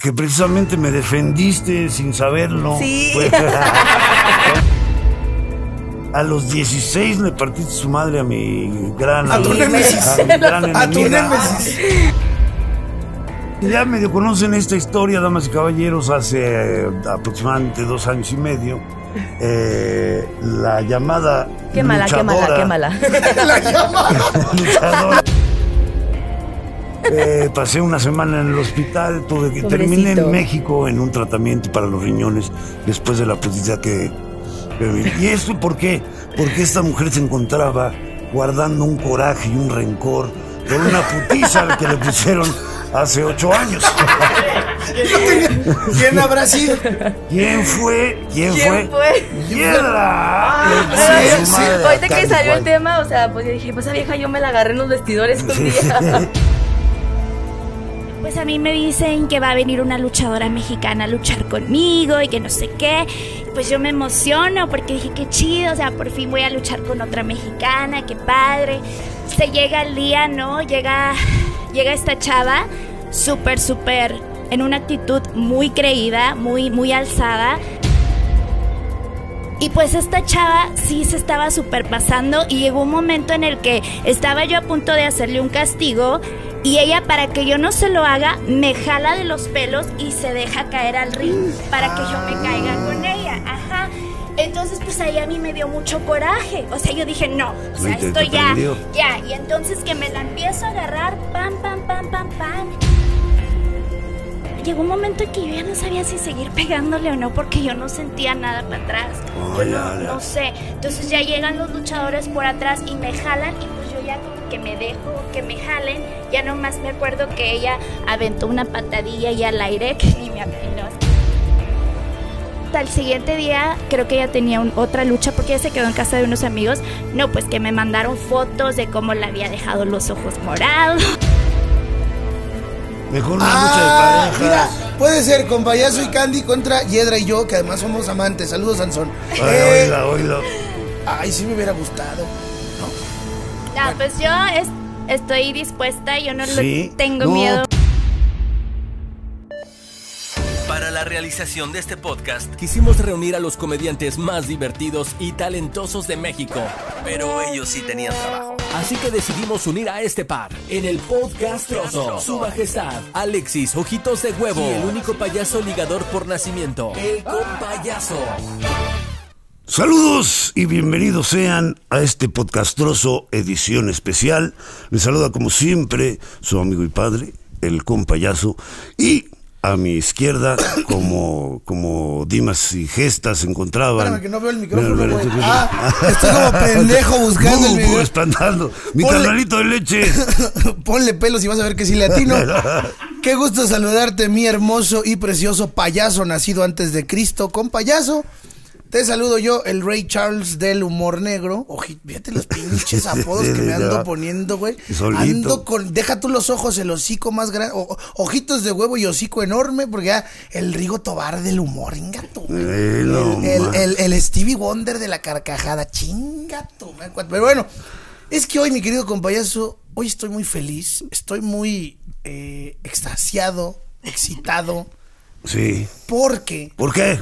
que precisamente me defendiste sin saberlo. Sí. Fue- A los 16 le partiste su madre a mi gran A tu némesis. a mi gran A tu némesis. Ya medio conocen esta historia, damas y caballeros, hace eh, aproximadamente dos años y medio. eh, la llamada Qué mala, qué mala, qué mala. La llama. luchadora. Eh, pasé una semana en el hospital, tuve que terminé en México en un tratamiento para los riñones después de la putiza que, que. ¿Y esto por qué? Porque esta mujer se encontraba guardando un coraje y un rencor por una putiza que le pusieron hace ocho años. ¿Quién habrá sido? ¿Quién fue? ¿Quién, ¿Quién fue? ¡Hiedra! Le Pero, puso su madre a ahorita que salió el tema, o sea, pues yo dije, pues esa vieja yo me la agarré en los vestidores un día. Pues a mí me dicen que va a venir una luchadora mexicana a luchar conmigo y que no sé qué. Pues yo me emociono porque dije qué chido, o sea, por fin voy a luchar con otra mexicana, qué padre. Se llega el día, ¿no? Llega, llega esta chava, súper, súper, en una actitud muy creída, muy, muy alzada. Y pues esta chava sí se estaba superpasando y llegó un momento en el que estaba yo a punto de hacerle un castigo y ella para que yo no se lo haga me jala de los pelos y se deja caer al ring para que yo me caiga con ella. Ajá. Entonces pues ahí a mí me dio mucho coraje. O sea, yo dije, no, o sea, esto ya, ya. Y entonces que me la empiezo a agarrar, pam, pam, pam, pam, pam. Llegó un momento en que yo ya no sabía si seguir pegándole o no porque yo no sentía nada para atrás. Yo Ay, no, no sé. Entonces ya llegan los luchadores por atrás y me jalan y pues yo ya como que me dejo que me jalen. Ya nomás me acuerdo que ella aventó una patadilla y al aire que ni me el siguiente día creo que ella tenía un- otra lucha porque ella se quedó en casa de unos amigos. No, pues que me mandaron fotos de cómo le había dejado los ojos morados. Mejor una Ah, lucha de mira, pareja. puede ser con Payaso y Candy contra Hiedra y yo, que además somos amantes. Saludos, Sansón. Ay, Eh, oíla, oíla. ay, sí me hubiera gustado. Ah, pues yo es- estoy dispuesta, yo no Sí, tengo no. miedo. Realización de este podcast, quisimos reunir a los comediantes más divertidos y talentosos de México. Pero ellos sí tenían trabajo. Así que decidimos unir a este par en el podcast Trozo. Su majestad, Alexis Ojitos de Huevo. Y el único payaso ligador por nacimiento, el compayaso. Saludos y bienvenidos sean a este podcastroso edición especial. Les saluda como siempre su amigo y padre, el compayazo. Y a mi izquierda, como, como Dimas y Gestas encontraban. Espérame, que no veo el micrófono, Mira, Ah, estoy como pendejo buscando el. Mi Ponle- carnalito de leche. Ponle pelos y vas a ver que sí le atino. Qué gusto saludarte, mi hermoso y precioso payaso nacido antes de Cristo con payaso. Te saludo yo, el Rey Charles del humor negro. Oji, fíjate los pinches apodos que me ando poniendo, güey. Ando con. Deja tú los ojos, el hocico más grande. o- ojitos de huevo y hocico enorme, porque ya el Rigo Tobar del humor, ingato. El, el, el Stevie Wonder de la carcajada, chingato. Pero bueno, es que hoy, mi querido compayazo, hoy estoy muy feliz, estoy muy eh, extasiado, excitado, Sí. porque, ¿Por qué?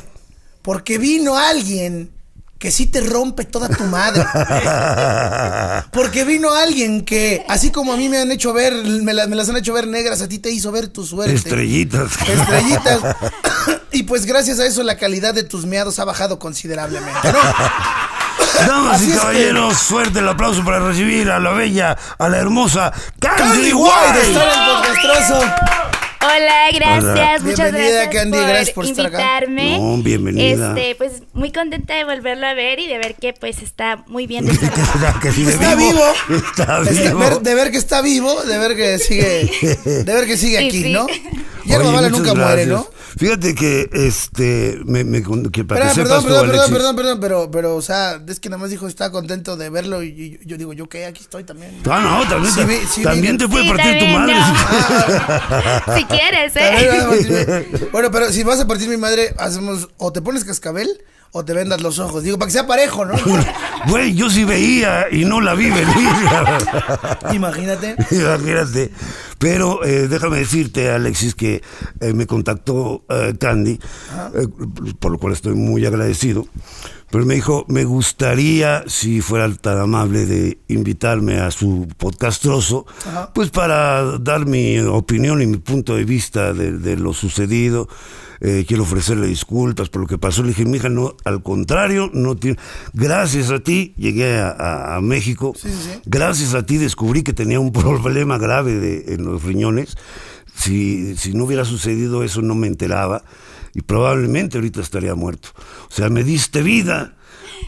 Porque vino alguien que sí te rompe toda tu madre. Porque vino alguien que, así como a mí me han hecho ver, me, la- me las han hecho ver negras, a ti te hizo ver tu suerte. Estrellitas. Estrellitas. y pues gracias a eso la calidad de tus meados ha bajado considerablemente, ¿no? Damas y es que- caballeros, fuerte el aplauso para recibir a la bella, a la hermosa Candy, Candy White. White Hola, gracias, Hola. muchas Bienvenida, gracias Candy, por, gracias por estar acá. invitarme. No, bienvenida. Este, pues muy contenta de volverlo a ver y de ver que pues está muy bien de. Que sigue Está vivo. Está Está- vivo. ver- de ver que está vivo, de ver que sigue, de ver que sigue Sí, aquí, sí. ¿no? Hierba Oye, mala nunca muere, ¿no? Fíjate que este me, me que para Espera, que perdón, sepas tú, perdón, perdón, Alexis. perdón, perdón, pero, pero, o sea, es que nada más dijo está contento de verlo y, y yo digo, yo qué, aquí estoy también. Ah, no, también, Sí te, vi- sí también te puede Sí, partir tu madre. no. si quieres, ¿eh? bueno, pero si vas a partir mi madre, hacemos, o te pones cascabel o te vendas los ojos. Digo, para que sea parejo, ¿no? Güey, yo sí veía y no la vi venir. Imagínate. Imagínate. Pero eh, déjame decirte, Alexis, que eh, me contactó eh, Candy, eh, por lo cual estoy muy agradecido. Pero me dijo, me gustaría, si fuera tan amable, de invitarme a su podcastroso, Ajá. pues para dar mi opinión y mi punto de vista de, de lo sucedido. Eh, quiero ofrecerle disculpas por lo que pasó. Le dije, mija, no, al contrario, no tiene. Gracias a ti llegué a, a- a México. Sí, sí, sí. Gracias a ti descubrí que tenía un problema grave de, en los riñones. Si, si no hubiera sucedido eso, no me enteraba. Y probablemente ahorita estaría muerto. O sea, me diste vida.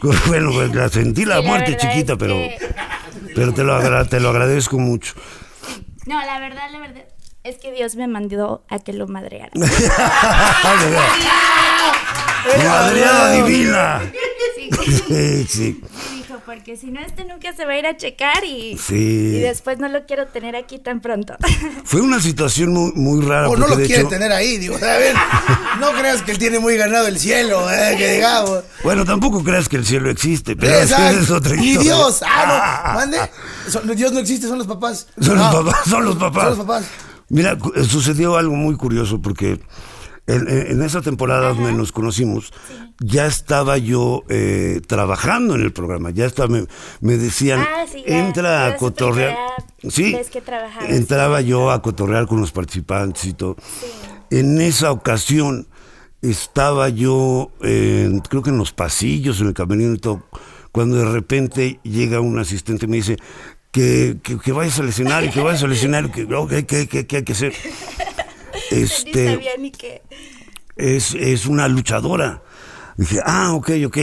Bueno, pues, la sentí la Sí, la muerte chiquita, es pero, que- pero te, lo te lo agradezco mucho. No, la verdad, la verdad es que Dios me mandó a que lo madreara. Madreada divina. Sí. Sí, sí. Dijo, porque si no, este nunca se va a ir a checar y, Sí. y después no lo quiero tener aquí tan pronto. Fue una situación muy, muy rara. O no lo quiere hecho- tener ahí, digo, a ver, no creas que él tiene muy ganado el cielo, eh, que digamos. Bueno, tampoco creas que el cielo existe, pero Exacto. es otra historia. Dios, ah, no, mande. Dios no existe, son los papás. Son No, los papás, son los papás. Son los papás. Mira, eh, sucedió algo muy curioso porque en, en- en esa temporada donde nos conocimos, ya estaba yo eh, trabajando en el programa. Ya estaba, me, me decían, Ah, sí, entra a cotorrear. Sí, que entraba yo a cotorrear con los participantes y todo. En esa ocasión estaba yo, eh, creo que en los pasillos, en el camerino y todo, cuando de repente llega un asistente y me dice que, que, que vayas al escenario, que vayas al escenario, que, oh, que, que, que- hay que hacer. Ni Este, sabía ni qué. es, es una luchadora. Dije, ah, ok, ok.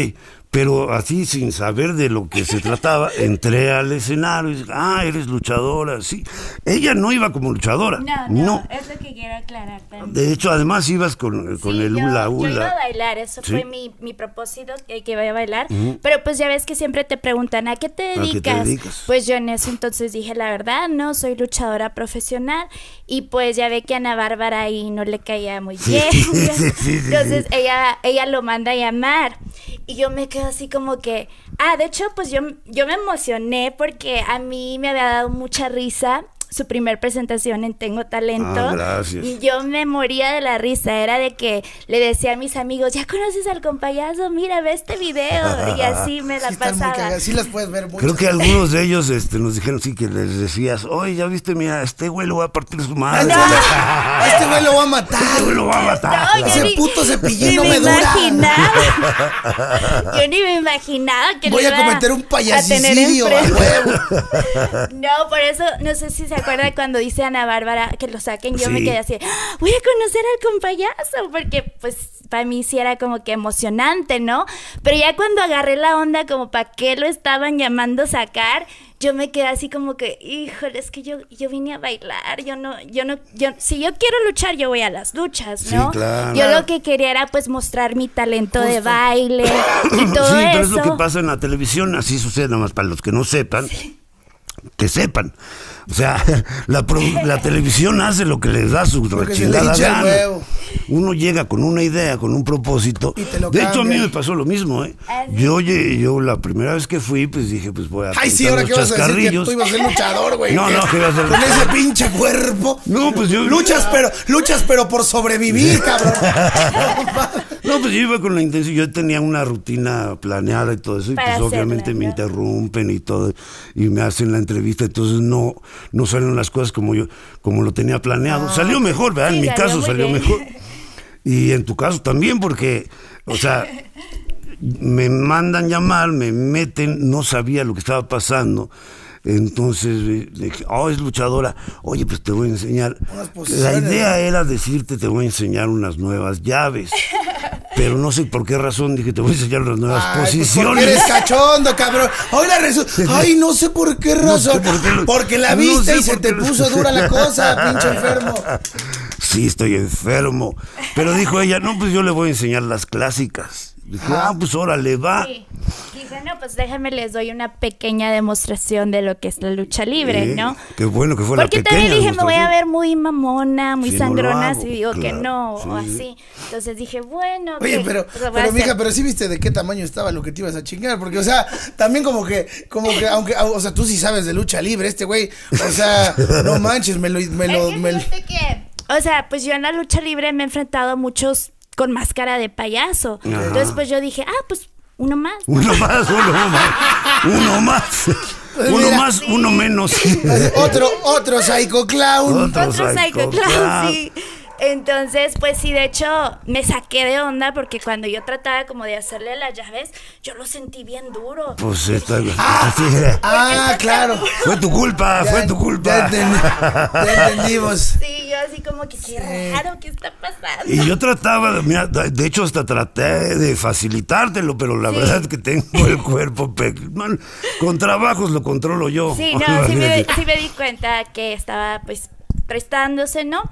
Pero así, sin saber de lo que se trataba, entré al escenario y dije, ah, eres luchadora, sí. Ella no iba como luchadora. No, no, es lo que quiero aclarar también. De hecho, además ibas con, con Sí, el yo- hula Yo iba a hula. bailar, eso Sí. fue mi, mi propósito, que, que iba a bailar. Pero pues ya ves que siempre te preguntan, ¿a qué te qué te dedicas? dedicas? Pues yo en eso entonces dije, la verdad, no, soy luchadora profesional. Y pues ya ve que a Ana Bárbara ahí no le caía muy bien. sí, entonces ella, ella lo manda a llamar. Y yo me quedo así como que, ah, de hecho, pues yo, yo me emocioné porque a mí me había dado mucha risa su primer presentación en Tengo Talento. Ah, gracias. Y yo me moría de la risa. Era de que le decía a mis amigos, ¿ya conoces al compayazo? Mira, ve este video. Y así me la Sí, pasaba. sí las puedes ver mucho. Creo que algunos de ellos este, nos dijeron, sí, que les decías, oye, ya viste, mira, este güey lo va a partir su madre. A este güey lo va a matar. Este güey lo va a matar. No, yo Ese ni- puto cepillín ni no me dura. imaginaba. Yo ni me imaginaba que Voy le a iba cometer un a tener payasicidio, a huevo. No, por eso, no sé si se acuerda cuando dice Ana Bárbara que lo saquen, yo me Sí. quedé así, "Ah, voy a conocer al compayazo, porque pues para mí sí era como que emocionante, ¿no? Pero ya cuando agarré la onda como para qué lo estaban llamando a sacar, yo me quedé así como que, híjole, es que yo, yo vine a bailar, yo no, yo no, yo, si yo quiero luchar, yo voy a las luchas, Sí, ¿no? claro. Yo lo que quería era pues mostrar mi talento de baile y todo sí, pero es eso. lo que pasa en la televisión, así sucede, nada más para los que no sepan, que sepan. O sea, la, televisión hace lo que les da su el gana. Uno llega con una idea, con un propósito. De hecho, a mí me pasó lo mismo, ¿eh? Ah. Yo, oye, yo la primera vez que fui, pues dije, pues voy a Ay, sí, ahora los que vas a decir que tú ibas a ser luchador, güey. No, no, que iba a ser Con ese pinche cuerpo. No, pues yo- Luchas, pero, luchas, pero por sobrevivir, cabrón. No, pues yo iba con la intención, yo tenía una rutina planeada y todo eso, y Para pues obviamente me ¿no? interrumpen y todo, y me hacen la entrevista, entonces no, no salen las cosas como yo, como lo tenía planeado. salió mejor, ¿verdad? Sí, en mi salió caso salió bien. mejor. Y en tu caso también, porque, o sea, me mandan llamar, me meten, no sabía lo que estaba pasando. Entonces eh, le dije, oh, es luchadora. Oye, pues te voy a enseñar. La idea era decirte, te voy a enseñar unas nuevas llaves. Pero no sé por qué razón dije, te voy a enseñar unas nuevas Ay, pues posiciones. eres cachondo, cabrón. Hoy la Ay, no sé por qué razón. por qué lo- Porque la no viste sé y se te lo- puso dura la cosa, pinche enfermo. Sí, estoy enfermo. Pero dijo ella, no, pues yo le voy a enseñar las clásicas. Dije, ah, pues órale, va. Sí. Dije, no, pues déjame les doy una pequeña demostración de lo que es la lucha libre, Eh, ¿no? Qué bueno que fue Porque la pequeña. también dije, me voy a ver muy mamona, muy no lo sangrona, hago, si digo que no, o sí. así. Entonces dije, bueno, Oye, ok, pero, pues pero mija, pero sí viste de qué tamaño estaba lo que te ibas a chingar, porque, o sea, también como que, como que, aunque, o sea, tú sí sabes de lucha libre, este güey, o sea, no manches, me lo, me lo, Es que me lo- fíjate que, o sea, pues yo en la lucha libre me he enfrentado a muchos con máscara de payaso. Entonces, pues yo dije, ah, pues uno más. Uno más, uno más. Uno más. Uno Mira. más, uno menos. otro, otro psycho clown. Otro Otro psycho Psycho Clown, clown. sí. Entonces, pues sí, de hecho, me saqué de onda porque cuando yo trataba como de hacerle las llaves, yo lo sentí bien duro. Pues está. así era. Ah, claro. Fue tu culpa, Ya- fue tu Ya, culpa. ya entendimos. Sí, yo así como que qué raro, ¿qué está pasando? Y yo trataba, de- mira, de hecho hasta traté de facilitártelo, pero la Sí. verdad es que tengo el cuerpo pe- con trabajos lo controlo yo. Sí, no, sí me, sí me di cuenta que estaba pues prestándose, ¿no?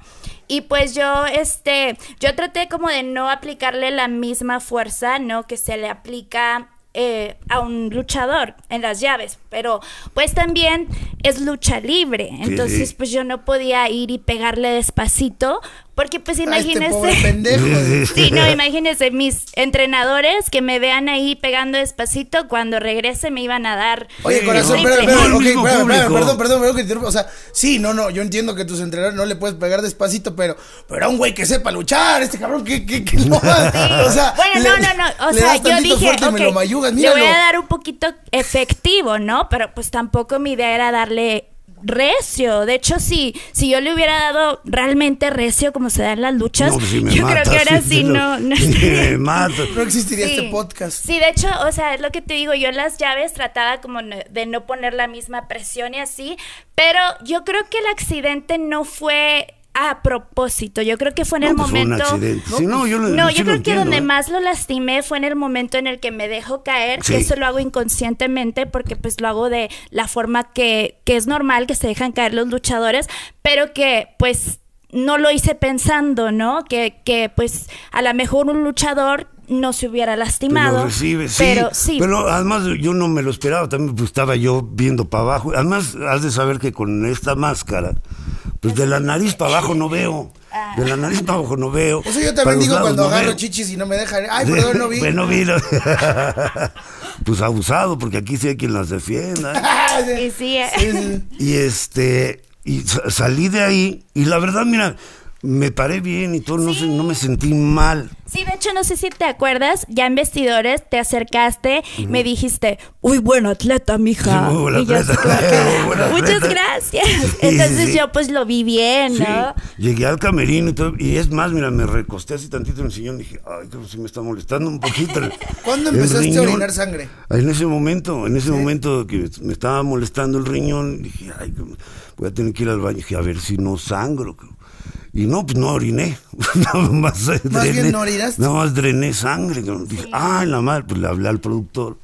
Y pues yo, este, yo traté como de no aplicarle la misma fuerza, ¿no? Que se le aplica eh, a un luchador en las llaves, pero pues también es lucha libre, entonces pues yo no podía ir y pegarle despacito, porque pues A este imagínese... pobre pendejo. Sí, no, imagínense, mis entrenadores que me vean ahí pegando despacito, cuando regrese me iban a dar... Oye, Sí, corazón, público. perdón, perdón, perdón que te. O sea, sí, no, no, yo entiendo que tus entrenadores no le puedes pegar despacito, pero, pero a un güey que sepa luchar, este cabrón que, que, que no, o sea, Bueno, le- no, no, no. O sea, yo dije, fuerte y me lo mayugas, le voy a dar un poquito efectivo, ¿no? Pero pues tampoco mi idea era darle recio. De hecho, sí, si yo le hubiera dado realmente recio como se da en las luchas, No, me yo creo que ahora sí, sí no. no, me matas. No existiría Sí. este podcast. Sí, de hecho, o sea, es lo que te digo, yo en las llaves trataba como de no poner la misma presión y así, pero yo creo que el accidente no fue a propósito, yo creo que fue en No, el pues fue un momento... accidente. Sí, no, yo lo- No, sí yo lo creo que donde ¿eh? más lo lastimé fue en el momento en el que me dejo caer, Sí. que eso lo hago inconscientemente porque pues lo hago de la forma que, que es normal que se dejan caer los luchadores, pero que pues no lo hice pensando, ¿no? Que, que pues a lo mejor un luchador no se hubiera lastimado. recibe, sí. Pero sí. Pero además yo no me lo esperaba, también pues, estaba yo viendo para abajo. Además, has de saber que con esta máscara, pues de la nariz para abajo no veo. De la nariz para abajo no veo. O sea, yo también digo cuando no agarro veo. chichis y no me dejan. Ay, perdón, no vi. Pues no vi. pues abusado, porque aquí sí hay quien las defienda. Ah, Y sí, eh. Sí, sí. Y este, y sa- salí de ahí, y la verdad, mira, me paré bien y todo, no, sé, no me sentí mal. Sí, de hecho, no sé si te acuerdas, ya en vestidores te acercaste, me dijiste, uy, buen atleta, mija. Sí, muy Y yo atleta. Muchas atleta". gracias. Sí, Entonces sí. yo pues lo vi bien, Sí, ¿no? llegué al camerino y todo, y es más, mira, me recosté así tantito en el sillón y dije, ay, creo que sí me está molestando un poquito. el- ¿Cuándo el empezaste a riñón". orinar sangre? En ese momento, en ese momento que me estaba molestando el riñón, dije, ay, voy a tener que ir al baño, dije, a ver si no sangro. cabrón. Y no, pues no oriné. Nada más, Más bien no. Nada más drené sangre. Dije, ay, la madre, pues le hablé al productor.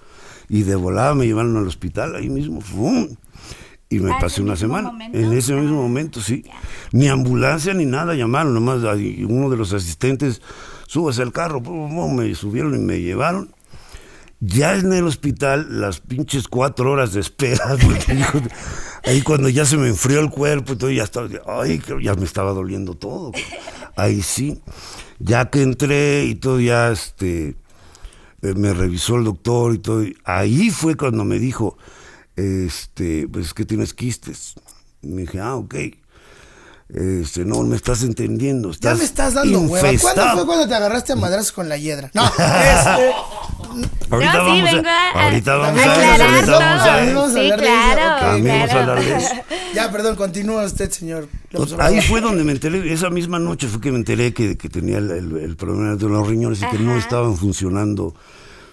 Y de volada me llevaron al hospital, ahí mismo. ¡fum! Y me Ah, ¿en pasé una mismo semana. momento? En ese mismo Ah, momento, sí. ya. Ni ambulancia ni nada llamaron, nomás uno de los asistentes, súbase al carro, pum, pum, me subieron y me llevaron. Ya en el hospital, las pinches cuatro horas de espera, ahí cuando ya se me enfrió el cuerpo y todo, ya estaba, ay, ya me estaba doliendo todo. Ahí sí, ya que entré y todo, ya este, eh, me revisó el doctor y todo, ahí fue cuando me dijo, este, pues es que tienes quistes. Me dije, ah, ok. Este, no me estás entendiendo. Ya me estás dando hueva. ¿Cuándo infestado. fue cuando te agarraste a madrazos con la hiedra? No, este. Ahorita No, sí, vamos vengo a, a- ahorita vamos a, aclarar ahorita vamos a- todo. Vamos a Sí, de eso, claro. También vamos a claro. hablar de eso. Ya, perdón, continúa usted, señor. López Ahí fue donde me enteré, esa misma noche fue que me enteré que, que tenía el, el- el problema de los riñones y que no estaban funcionando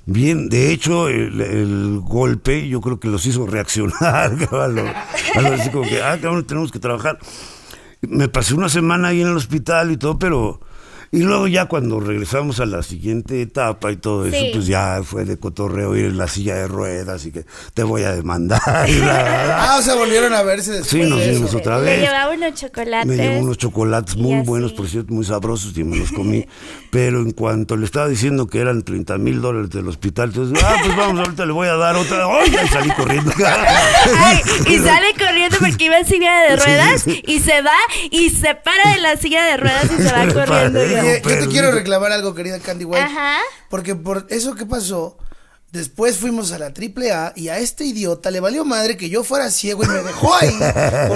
bien. De hecho, el, el golpe yo creo que los hizo reaccionar. a lo- a lo así como que, ah, cabrón, tenemos que trabajar. Me pasé una semana ahí en el hospital y todo, pero Y luego ya cuando regresamos a la siguiente etapa y todo eso, Sí. pues ya fue de cotorreo ir en la silla de ruedas y que te voy a demandar. Ah, o sea, volvieron a verse después Sí, nos vimos otra vez. llevaba unos chocolates. Me llevó unos chocolates muy buenos, por cierto, muy sabrosos y me los comí. Pero en cuanto le estaba diciendo que eran 30 mil dólares del hospital, entonces, ah, pues vamos, ahorita le voy a dar otra. ¡Ay! Y salí corriendo. Ay, y sale corriendo porque iba en silla de ruedas sí. y se va y se para de la silla de ruedas y se va corriendo. Oye, yo. te quiero reclamar algo, querida Candy White. Ajá. Porque por eso que pasó, después fuimos a la AAA y a este idiota le valió madre que yo fuera ciego y me dejó ahí con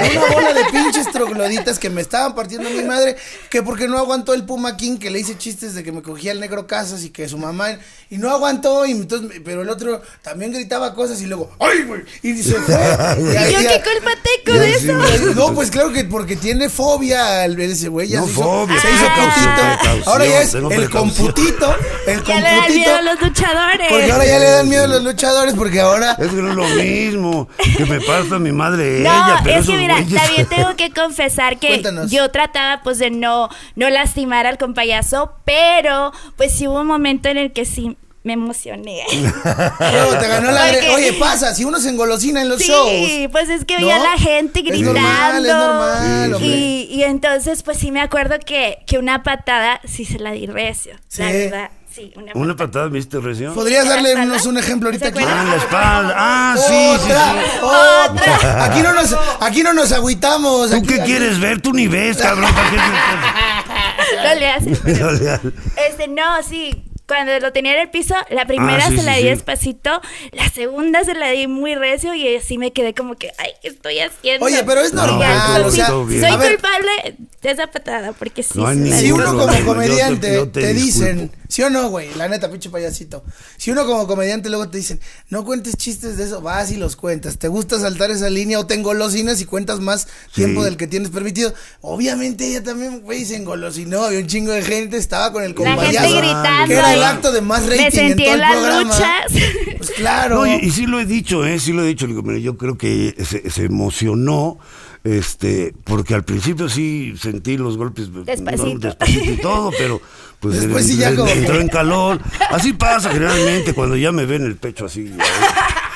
una bola de pinches trogloditas que me estaban partiendo mi madre, que porque no aguantó el Puma King que le hice chistes de que me cogía el negro Casas y que su mamá y no aguantó y entonces pero el otro también gritaba cosas y luego ¡ay, güey! y se fue. Y ahí- ¿Yo qué culpa tengo de Ya, eso? no, pues claro que porque tiene fobia al ver ese güey. Ya No, se hizo, fobia, se hizo Ah. putito. precaución, Ahora ya es el computito. El Ya le computito. miedo a los luchadores. Porque ahora ya le dan miedo a los luchadores. Porque ahora. Es que no es lo mismo que me pasa mi madre No, ella, pero es que mira, güeyes- también tengo que confesar que Cuéntanos. yo trataba pues de no, no lastimar al compayazo, pero pues sí hubo un momento en el que sí me emocioné. Luego te ganó la. Porque- Oye, pasa, si uno se engolosina en los Sí, shows. pues es que veía ¿No? a la gente Es gritando. normal, es normal, y, y entonces, pues sí me acuerdo que, que una patada sí se la di recio. La Sí. verdad, sí, una Una patada, ¿me diste recio? ¿Podrías ¿En la darle unos un ejemplo ahorita acuerdan? Ah, en la espalda. Ah, sí, sí, otra, sí. otra. Aquí no nos, aquí no nos agüitamos. ¿Tú aquí- qué aquí- quieres ver? Tú ni ves, cabrón. ¿para qué No le haces. te- No le hagas. Este, no, sí. Cuando lo tenía en el piso, la primera Ah, sí, se la sí, di sí. despacito, la segunda se la di muy recio y así me quedé como que, ay, ¿qué estoy haciendo? Oye, pero es No, normal, pero o sea, soy a ver, culpable de esa patada, porque sí. No la Si uno como problema, yo te- comediante yo te te, dicen. ¿sí o no, güey? La neta, pinche payasito. Si uno como comediante luego te dicen, no cuentes chistes de eso, vas y los cuentas. ¿Te gusta saltar esa línea o te engolosinas y cuentas más tiempo del que tienes permitido? Obviamente ella también, güey, se engolosinó. Había un chingo de gente, estaba con el La compayazo. gente gritando. El acto de más rating Me sentí en todo en el las programa. luchas. Pues claro. No, y, y sí lo he dicho, ¿eh? Sí lo he dicho. Digo, mira, yo creo que se, se emocionó, este, porque al principio sí sentí los golpes. ¿no? Despacito. despacito y todo, pero pues Después en- sí ya en- como entró en calor. Así pasa generalmente cuando ya me ven el pecho así. ¿eh?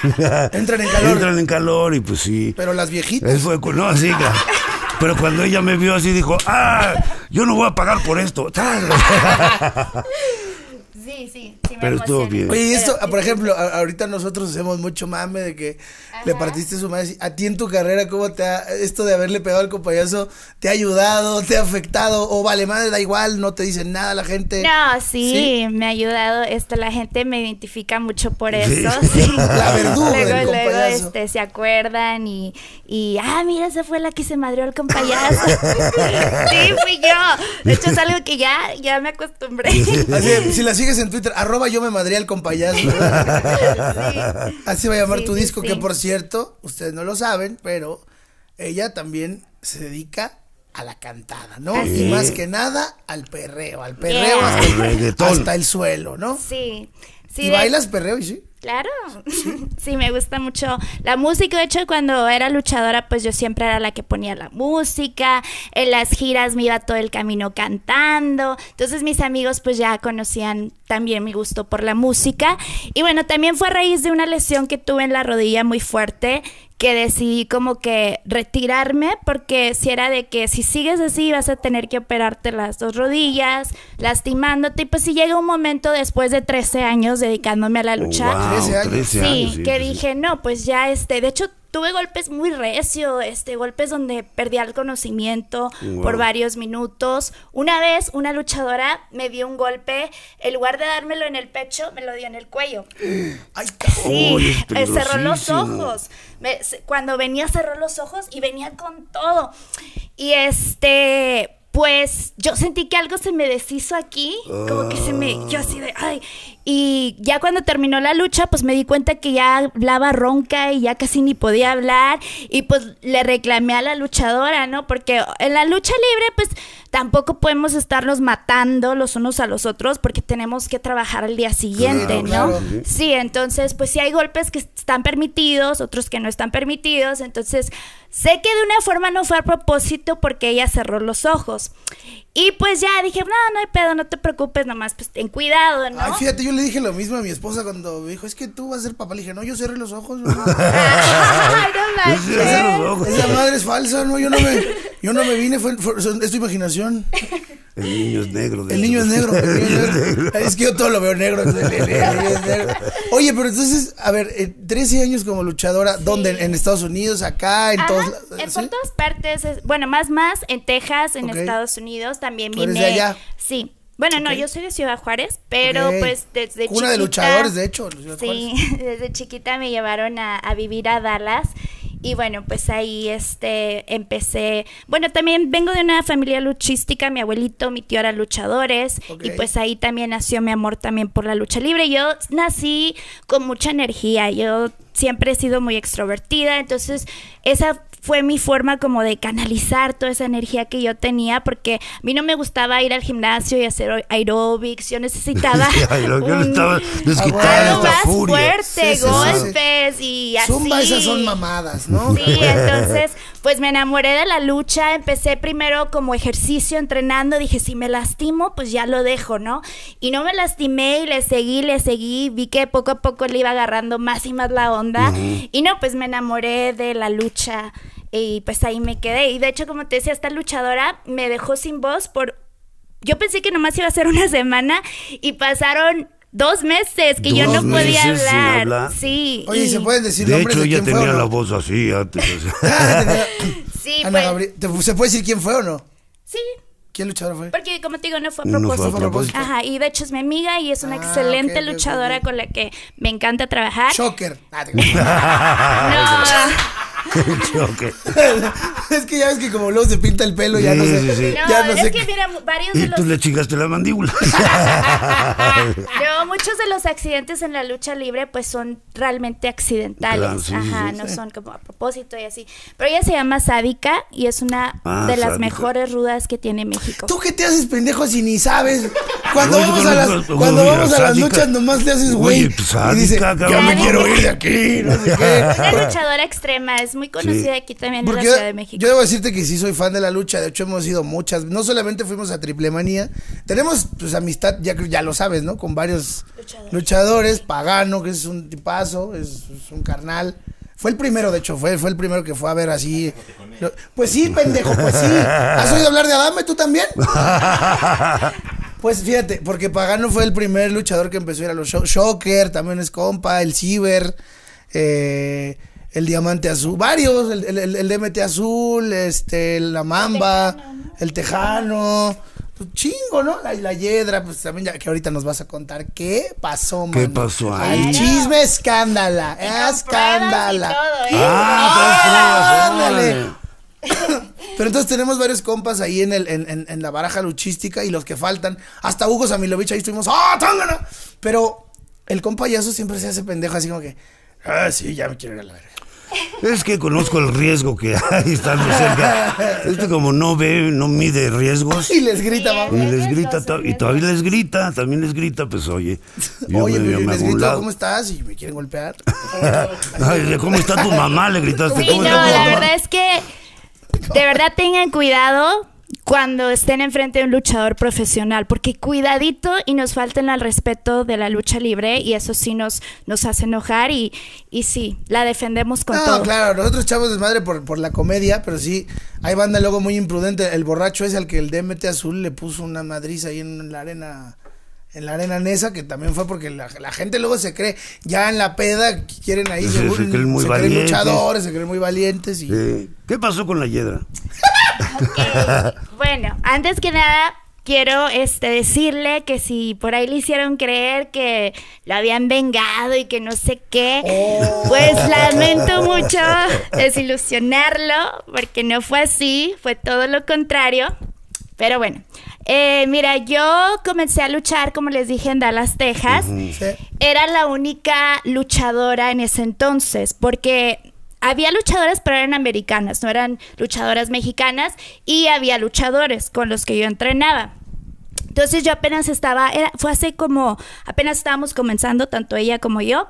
Entran en calor. Entran en calor y pues sí. Pero las viejitas. Eso fue, no, así. Pero cuando ella me vio así, dijo, ah, yo no voy a pagar por esto. Sí, sí, sí me Pero estuvo bien. Oye, y esto, por ejemplo, a- ahorita nosotros hacemos mucho mame de que le partiste su madre. A ti en tu carrera, ¿cómo te ha, esto de haberle pegado al compayazo, te ha ayudado, te ha afectado? O vale, madre, da igual, no te dicen nada la gente. No, sí, me ha ayudado esto, la gente me identifica mucho por eso. Sí. sí. La verduga luego, del luego este, se acuerdan y, y, ah, mira, esa fue la que se madrió al compayazo. sí, fui yo. De hecho, es algo que ya, ya me acostumbré. Así, si la sigues en Twitter, arroba yo me madré al compayazo. Así va a llamar tu disco, que por cierto, ustedes no lo saben, pero ella también se dedica a la cantada, ¿no? Así y más que nada al perreo, al perreo Yeah. hasta, el suelo, ¿no? Sí. sí ¿Y de- bailas perreo y sí? Claro, sí, me gusta mucho la música. De hecho, cuando era luchadora, pues yo siempre era la que ponía la música. En las giras me iba todo el camino cantando. Entonces mis amigos pues ya conocían también mi gusto por la música. Y bueno, también fue a raíz de una lesión que tuve en la rodilla muy fuerte que decidí como que retirarme porque si era de que si sigues así vas a tener que operarte las dos rodillas, lastimándote y pues si llega un momento después de 13 años dedicándome a la lucha, Wow, 13 años. 13 Sí, que dije, no, pues ya este, de hecho tuve golpes muy recio, este, golpes donde perdí el conocimiento Wow. por varios minutos. Una vez una luchadora me dio un golpe, en lugar de dármelo en el pecho, me lo dio en el cuello. Ay, Sí, eh, cerró los ojos. Me- cuando venía cerró los ojos y venía con todo. Y este, pues yo sentí que algo se me deshizo aquí, como que se me, yo así de, ay. Y ya cuando terminó la lucha, pues me di cuenta que ya hablaba ronca y ya casi ni podía hablar. Y pues le reclamé a la luchadora, ¿no? Porque en la lucha libre, pues tampoco podemos estarnos matando los unos a los otros porque tenemos que trabajar al día siguiente, Claro, ¿no? claro. Sí, entonces, pues sí hay golpes que están permitidos, otros que no están permitidos. Entonces, Sé que de una forma no fue a propósito porque ella cerró los ojos. Y pues ya dije, no, no hay pedo, no te preocupes, nomás pues ten cuidado, ¿no? Ay, fíjate, yo le dije lo mismo a mi esposa cuando me dijo, es que tú vas a ser papá. Le dije, no, yo cerré los ojos. yo no". Ay, no Yo sí cerré los manches. ojos. Esa madre es falsa, no, yo no me, yo no me vine, fue, fue- es tu imaginación. El niño es negro. El niño es negro. el niño es negro. Es que yo todo lo veo negro. el- el- el niño es negro. Oye, pero entonces, a ver, eh, 13 años como luchadora, ¿dónde? ¿En Estados Unidos, acá, en Ajá, todos en todas partes, es- bueno, más más en Texas, en. Estados Unidos, también ¿Tú vine. eres de allá? Sí. Bueno, no, yo soy de Ciudad Juárez, pero pues desde Cuna de chiquita- luchadores, de hecho, Ciudad Sí, desde chiquita me llevaron a, a vivir a Dallas y bueno, pues ahí este empecé. Bueno, también vengo de una familia luchística, mi abuelito, mi tío eran luchadores y pues ahí también nació mi amor también por la lucha libre. Yo nací con mucha energía, yo siempre he sido muy extrovertida, entonces esa fue mi forma como de canalizar toda esa energía que yo tenía porque a mí no me gustaba ir al gimnasio y hacer aerobics, yo necesitaba un- estaba Algo más furia. fuerte, Sí, sí, sí, sí. golpes y así. Zumba, esas son mamadas, ¿no? Sí, entonces, pues me enamoré de la lucha. Empecé primero como ejercicio, entrenando. Dije, si me lastimo, pues ya lo dejo, ¿no? Y no me lastimé y le seguí, le seguí. Vi que poco a poco le iba agarrando más y más la onda. Y no, pues me enamoré de la lucha. Y pues ahí me quedé. Y de hecho, como te decía, esta luchadora me dejó sin voz por. Yo pensé que nomás iba a ser una semana y pasaron. Dos meses que yo no podía hablar. hablar. Sí. Oye, ¿y y- se pueden decir De nombres hecho, de ella quién fue tenía no? la voz así antes. o sea. Ah, Sí, Ana pues, Gabriel, ¿te- ¿se puede decir quién fue o no? sí, ¿Quién luchadora fue? porque como te digo, no fue a No fue a propósito. propósito. Ajá, y de hecho es mi amiga y es una Ah, excelente luchadora con la que me encanta trabajar. Shocker. Ah, es que ya ves que como luego se pinta el pelo, ya Sí, no sé. sí, sí. no, Ya no es sé. que mira, varios de Y los tú le chingaste la mandíbula. no, muchos de los accidentes en la lucha libre pues son realmente accidentales. Claro, sí, Ajá, sí, no sí. son como a propósito y así. Pero ella se llama Sádica y es una Ah, de las Sádica. mejores rudas que tiene México. ¿Tú qué te haces pendejo si ni sabes? Cuando vamos a las, cuando vamos a las luchas nomás le haces güey. Pues, y dice, sádica, yo me quiero ir de aquí, no sé qué. Una luchadora extrema, es muy conocida Sí. aquí también en la Ciudad de México. yo debo decirte que sí soy fan de la lucha, de hecho hemos ido muchas, no solamente fuimos a Triple Manía, tenemos pues amistad, ya, ya lo sabes, ¿no? Con varios Luchadores. luchadores, Pagano, que es un tipazo, es, es un carnal. Fue el primero, de hecho, fue, fue el primero que fue a ver así. Pues sí, pendejo, pues sí. ¿Has oído hablar de Adame tú también? Pues fíjate, porque Pagano fue el primer luchador que empezó a ir a los shows. Shocker también es compa, el Ciber, eh, el Diamante Azul, varios, el, el, el- el DMT Azul, este, la Mamba, el Tejano. Pues chingo, ¿no? La, la Yedra, pues también ya que ahorita nos vas a contar qué pasó, ¿Qué mano? pasó ahí? Al chisme escándala, pruebas y escándala. todo, ¿eh? Ah, ándale. Pero entonces tenemos varios compas ahí en, el, en, en- en la baraja luchística y los que faltan. Hasta Hugo Samilovich ahí estuvimos. ¡Ah, tángana! Pero el compayazo siempre se hace pendejo así como que. Ah, sí, ya me quiero ir a la verga. Es que conozco el riesgo que hay estando cerca. Este como no ve, no mide riesgos. Y les grita, Sí, Y mamá. les Es grita, y todavía les grita, también les grita, pues oye, yo Oye, me, yo pero me les grito, lado. ¿cómo estás? Y me quieren golpear. Ay, ¿Cómo está tu mamá? Le gritaste. Sí, ¿Cómo no, está tu la mamá? verdad es que de verdad tengan cuidado cuando estén enfrente de un luchador profesional, porque cuidadito y nos faltan al respeto de la lucha libre y eso sí nos, nos hace enojar y, y sí, la defendemos con no, todo. claro, nosotros echamos desmadre por, por la comedia, pero sí, hay banda luego muy imprudente. El borracho ese al que el DMT azul le puso una madriz ahí en la arena. En la arena Nesa, que también fue porque la, la gente luego se cree, ya en la peda, quieren ahí, Se- según- se creen muy se creen valientes. luchadores, se creen muy valientes y... Sí. ¿Qué pasó con la hiedra? Bueno, antes que nada quiero este decirle que si por ahí le hicieron creer que lo habían vengado y que no sé qué, pues lamento mucho desilusionarlo porque no fue así, fue todo lo contrario. Pero bueno, eh, mira, yo comencé a luchar, como les dije, en Dallas, Texas. Sí. Era la única luchadora en ese entonces, porque había luchadoras, pero eran americanas, no eran luchadoras mexicanas, y había luchadores con los que yo entrenaba. Entonces yo apenas estaba, era, fue hace como, apenas estábamos comenzando, tanto ella como yo.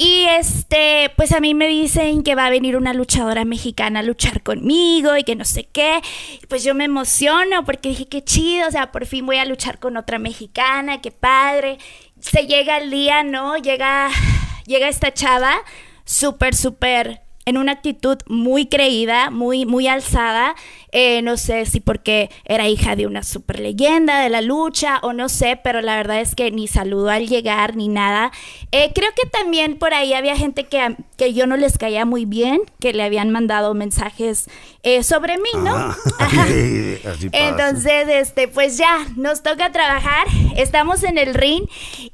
Y este, pues a mí me dicen que va a venir una luchadora mexicana a luchar conmigo y que no sé qué. Pues yo me emociono porque dije, qué chido, o sea, por fin voy a luchar con otra mexicana, qué padre. Se llega el día, ¿no? Llega, llega esta chava, súper, súper en una actitud muy creída, muy, muy alzada. Eh, no sé si porque era hija de una super leyenda de la lucha o no sé, pero la verdad es que ni saludó al llegar ni nada. Eh, creo que también por ahí había gente que, que yo no les caía muy bien, que le habían mandado mensajes eh, sobre mí, ¿no? Ah, Ajá. así pasa. Entonces, este, pues ya, nos toca trabajar, estamos en el ring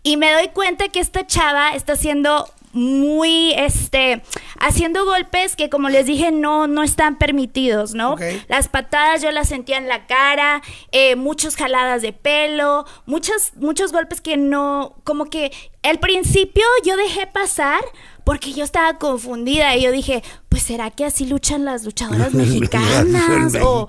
y me doy cuenta que esta chava está haciendo muy, este, haciendo golpes que como les dije no, no están permitidos, ¿no? Las patadas yo las sentía en la cara, eh, muchas jaladas de pelo, muchos, muchos golpes que no, como que al principio yo dejé pasar porque yo estaba confundida y yo dije, pues será que así luchan las luchadoras mexicanas o,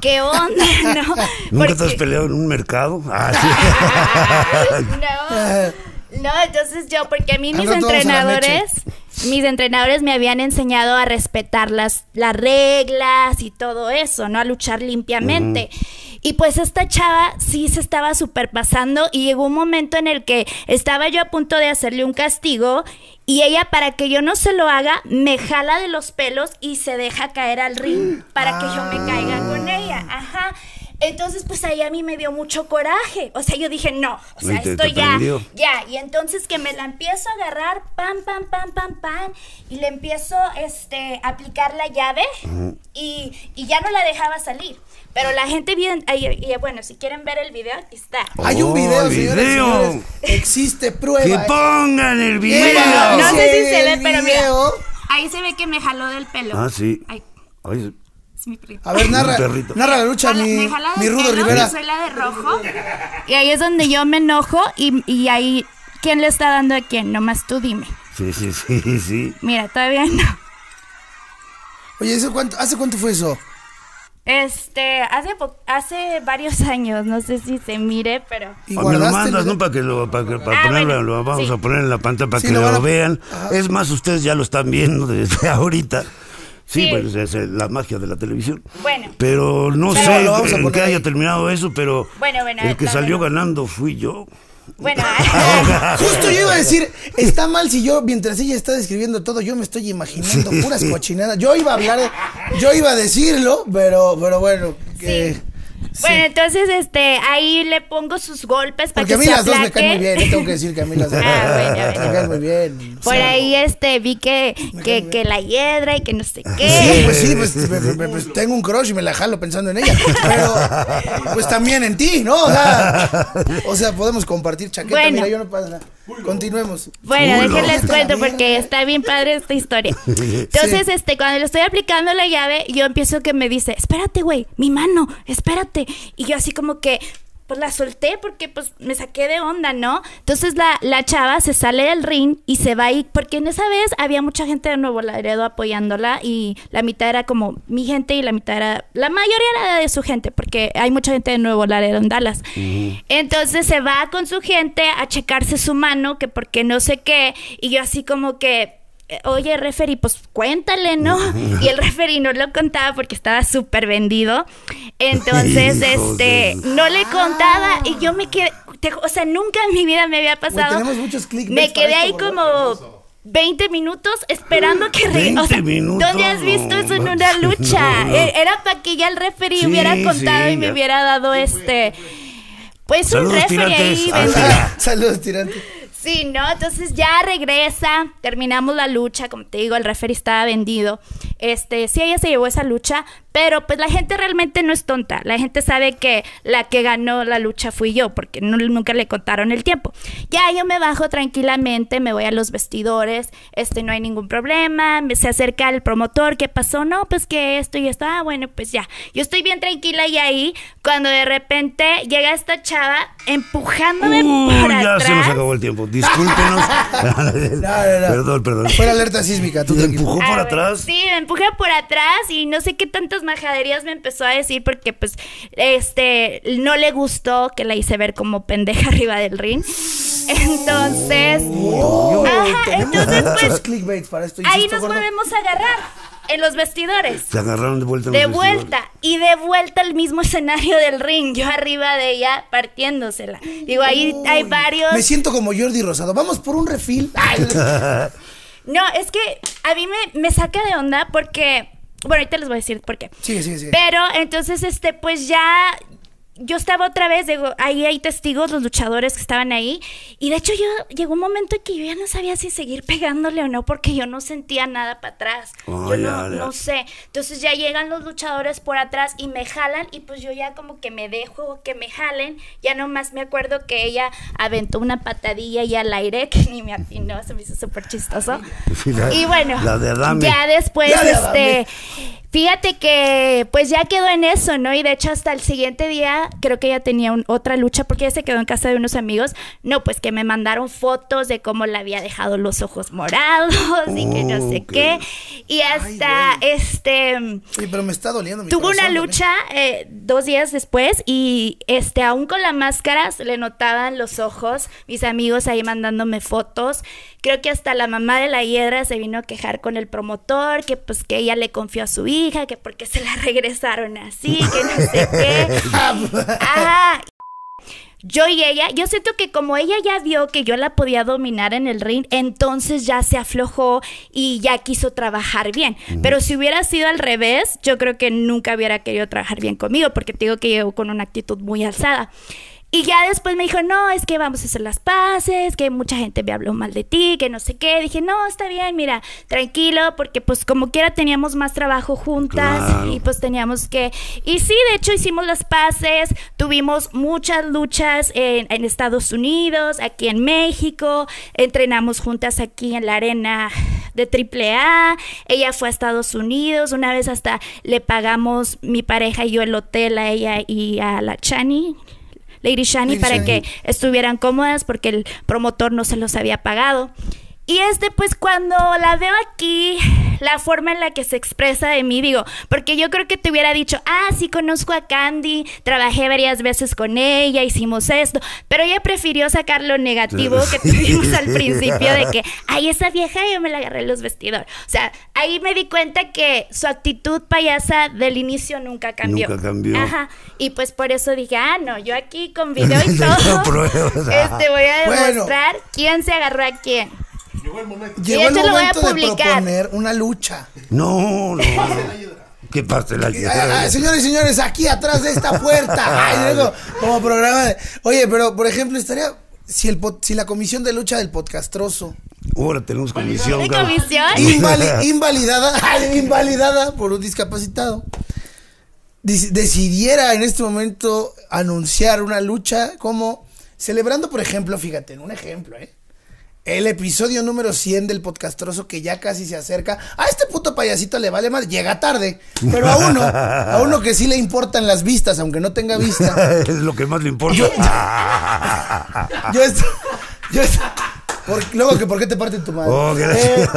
qué onda, ¿no? ¿Nunca te has Porque- peleado en un mercado? Ah, sí. no. No, entonces yo, porque a mí mis Ando entrenadores, mis entrenadores me habían enseñado a respetar las, las reglas y todo eso, ¿no? A luchar limpiamente. Y pues esta chava sí se estaba superpasando y llegó un momento en el que estaba yo a punto de hacerle un castigo y ella para que yo no se lo haga me jala de los pelos y se deja caer al ring para que yo me caiga con ella. Ajá. Entonces, pues ahí a mí me dio mucho coraje. O sea, yo dije, no, o sea, te- esto te ya, prendió. ya. Y entonces que me la empiezo a agarrar, pam, pam, pam, pam, pam, y le empiezo este, a aplicar la llave y, y ya no la dejaba salir. Pero la gente bien, y bueno, si quieren ver el video, aquí está. Hay un Oh, video, señores, video. señores. Existe prueba. ¡Que pongan el video! Bueno, No sé si se ve, pero mira. Ahí se ve que me jaló del pelo. Ah, sí. Ay, Ay, mi perrito. A ver, narra, narra la lucha, mi, me jala del mi Rudo pelo, Rivera. yo soy la de rojo. Y ahí es donde yo me enojo y, y ahí, ¿quién le está dando a quién? Nomás tú dime. sí, sí, sí, sí. Mira, todavía no. Oye, ¿eso cuánto, ¿hace cuánto fue eso? Este, hace, po- hace varios años, no sé si se mire, pero... ¿Y me lo mandas, el- ¿no? Para que lo, para que, para Ah, ponerlo, bueno, lo vamos sí. a poner en la pantalla para Sí, que lo lo, van a- vean. Ajá. Es más, ustedes ya lo están viendo desde ahorita. Sí, Sí. pues es eh, la magia de la televisión. Bueno. Pero no Pero sé lo vamos a ahí. haya terminado eso, pero Bueno, bueno, el que salió ganando fui yo. Bueno, Justo yo iba a decir, está mal si yo, mientras ella está describiendo todo, yo me estoy imaginando puras cochinadas. Yo iba a hablar, yo iba a decirlo, pero, pero bueno. que- sí. Bueno, entonces, este, ahí le pongo sus golpes para Porque que a mí se las dos me caen muy bien, tengo que decir que a mí las dos Ah, bueno, me caen muy bien. Por O sea, ahí, este, vi que, que, que la hiedra y que no sé Sí, qué. pues sí, pues, me- me- pues tengo un crush y me la jalo pensando en ella. Pero, pues también en ti, ¿no? O sea, o sea podemos compartir chaqueta. Bueno. Mira, yo no pasa nada. Continuemos. Bueno, déjenles cuento porque está bien padre esta historia. Entonces, Sí. este, cuando le estoy aplicando la llave, yo empiezo que me dice, espérate, güey, mi mano, espérate. Y yo así como que, pues la solté porque pues me saqué de onda, ¿no? Entonces la, la chava se sale del ring y se va ahí, porque en esa vez había mucha gente de Nuevo Laredo apoyándola y la mitad era como mi gente y la mitad era, la mayoría era de su gente, porque hay mucha gente de Nuevo Laredo en Dallas. Entonces se va con su gente a checarse su mano, que porque no sé qué, y yo así como que... Oye, referee, pues cuéntale, ¿no? Y el referee no lo contaba porque estaba súper vendido. Entonces, este, de- no le contaba y yo me quedé, te- o sea, nunca en mi vida me había pasado. tenemos muchos Me quedé esto, ahí ¿verdad? como 20 minutos esperando que re- 20 o sea, minutos, ¿Dónde has visto no, eso en una lucha? no. Eh, Era para que ya el referee Sí, hubiera contado sí, y me ya. hubiera dado este. Pues un Saludos, referee ahí. Ah, Saludos, tirante. Sí, ¿no? Entonces ya regresa, terminamos la lucha, como te digo, el referee estaba vendido. Este, sí, ella se llevó esa lucha, pero pues la gente realmente no es tonta. La gente sabe que la que ganó la lucha fui yo, porque no- nunca le contaron el tiempo. Ya yo me bajo tranquilamente, me voy a los vestidores, este, no hay ningún problema, me- se acerca el promotor, ¿qué pasó? No, pues que esto y esto, ah, bueno, pues ya. Yo estoy bien tranquila y ahí, cuando de repente llega esta chava empujándome Uh, por ya atrás. se nos acabó el tiempo. Discúlpenos. No, no, no. Perdón, perdón. Fue la alerta sísmica, tú ¿Te empujó Ah, por bueno, atrás? Sí, me empujó por atrás y no sé qué tantas majaderías me empezó a decir porque pues este no le gustó que la hice ver como pendeja arriba del ring. Entonces, Oh, Ajá, entonces, pues, para esto. ahí nos volvemos a agarrar en los vestidores. Se agarraron de vuelta. en De los vestidores. vuelta y de vuelta al mismo escenario del ring, yo arriba de ella partiéndosela. Digo, ahí hay varios. Me siento como Jordi Rosado. Vamos por un refil. No, es que a mí me, me saca de onda porque. Bueno, ahorita les voy a decir por qué. Sigue, sigue, sigue. Pero entonces, este, pues ya. Yo estaba otra vez, digo, ahí hay testigos, los luchadores que estaban ahí. Y de hecho, yo llegó un momento en que yo ya no sabía si seguir pegándole o no, porque yo no sentía nada para atrás. Yo no, no sé. Entonces ya llegan los luchadores por atrás y me jalan, y pues yo ya como que me dejo que me jalen. Ya nomás me acuerdo que ella aventó una patadilla y al aire, que ni me atinó, se me hizo súper chistoso. La- Y bueno, La de Adame. ya después, La de este, fíjate que pues ya quedó en eso, ¿no? Y de hecho hasta el siguiente día creo que ella tenía un- otra lucha porque ella se quedó en casa de unos amigos. No, pues que me mandaron fotos de cómo le había dejado los ojos morados y que no sé qué. Y hasta, este... Oye, pero me está doliendo. mi Tuvo una lucha eh, dos días después y este aún con la máscara se le notaban los ojos, mis amigos ahí mandándome fotos. Creo que hasta la mamá de la hiedra se vino a quejar con el promotor, que pues que ella le confió a su hija, que porque se la regresaron así, que no sé qué. Ajá. Yo y ella, yo siento que como ella ya vio que yo la podía dominar en el ring, entonces ya se aflojó y ya quiso trabajar bien. Pero si hubiera sido al revés, yo creo que nunca hubiera querido trabajar bien conmigo, porque te digo que llegó con una actitud muy alzada. Y ya después me dijo, no, es que vamos a hacer las paces, que mucha gente me habló mal de ti, que no sé qué. Dije, no, está bien, mira, tranquilo, porque pues como quiera teníamos más trabajo juntas Claro. y pues teníamos que... Y sí, de hecho hicimos las paces, tuvimos muchas luchas en, en Estados Unidos, aquí en México, entrenamos juntas aquí en la arena de AAA, ella fue a Estados Unidos, una vez hasta le pagamos mi pareja y yo el hotel a ella y a la Chani. Lady Shani Lady para Shani. que estuvieran cómodas porque el promotor no se los había pagado. Y este, pues cuando la veo aquí, la forma en la que se expresa de mí, digo, porque yo creo que te hubiera dicho, ah, sí conozco a Candy, trabajé varias veces con ella, hicimos esto, pero ella prefirió sacar lo negativo que tuvimos al principio de que, ay, esa vieja yo me la agarré en los vestidores. O sea, ahí me di cuenta que su actitud payasa del inicio nunca cambió. Nunca cambió. Ajá. Y pues por eso dije, ah, no, yo aquí con video y todo, este, voy a Bueno. demostrar quién se agarró a quién. Llegó el esto lo voy a momento de proponer una lucha. No, no. ¿Qué parte la Ah, ah, señores y señores, aquí atrás de esta puerta. Ay, luego, como programa de- Oye, pero por ejemplo, estaría. Si, el, si la comisión de lucha del podcastroso Ahora tenemos comisión. ¿De cabrón. comisión? invali- invalidada, ay, invalidada por un discapacitado, dis- decidiera en este momento anunciar una lucha como celebrando, por ejemplo, fíjate, en un ejemplo, ¿eh? El episodio número 100 del podcastroso que ya casi se acerca. A este puto payasito le vale más, llega tarde. Pero a uno, a uno que sí le importan las vistas, aunque no tenga vista. es lo que más le importa. Yo- Yo por- luego que por qué te parte tu madre. Oh, gracias. Eh,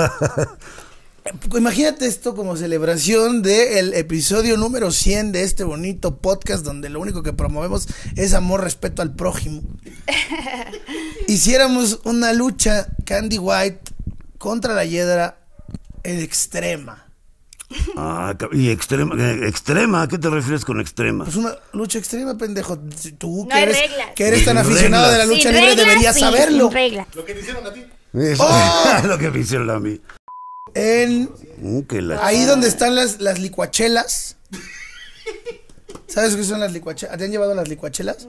imagínate esto como celebración del episodio número 100 de este bonito podcast donde lo único que promovemos es amor, respeto al prójimo. Hiciéramos una lucha Candy White contra la Hiedra en extrema. Ah, y extrema, eh, extrema, ¿a qué te refieres con extrema? Pues una lucha extrema, pendejo. Tú No que hay eres, reglas. que eres tan aficionado de la lucha Sin libre reglas, deberías sí, saberlo. sin reglas. Eso, ¡Oh! lo que me hicieron a mí. En que la- Ahí donde están las, las licuachelas. ¿Sabes qué son las licuachelas? ¿Te han llevado las licuachelas?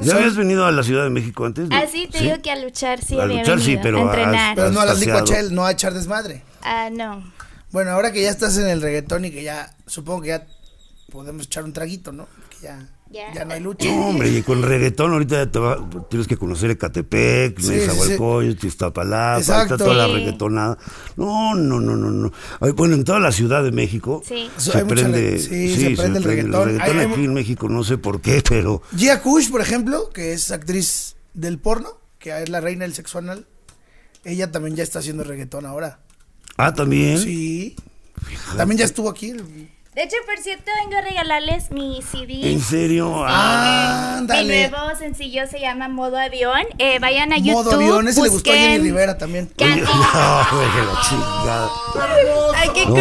¿Ya habías venido a la Ciudad de México antes? no? Ah, sí, te digo que a luchar sí A luchar sí, pero a a- entrenar. Pero no a las licuachelas, no a echar desmadre. Ah, no. Bueno, ahora que ya estás en el reggaetón y que ya, supongo que ya podemos echar un traguito, ¿no? Que ya, Ya. ya no hay lucha. No, hombre, y con reggaetón ahorita ya te va- tienes que conocer Ecatepec, Sí, Mesa sí, sí. Iztapalapa, está toda la Sí. reggaetonada. No, no, no, no, no. Ay, Bueno, en toda la Ciudad de México Sí. Se hay mucha prende, re- sí, se prende el reggaetón. Hay- hay- aquí en México, no sé por qué, pero Gia Kush, por ejemplo, que es actriz del porno, que es la reina del sexo anal, ella también ya está haciendo reggaetón ahora. ah, también. Sí. También ya estuvo aquí. el- De hecho, por cierto, vengo a regalarles mi CD. ¿En serio? Ah, Mi nuevo sencillo se llama Modo Avión. Eh, vayan a YouTube. Modo avión, ese le gustó a Jenny Rivera también. Ay, que la chingada. Ay, qué No,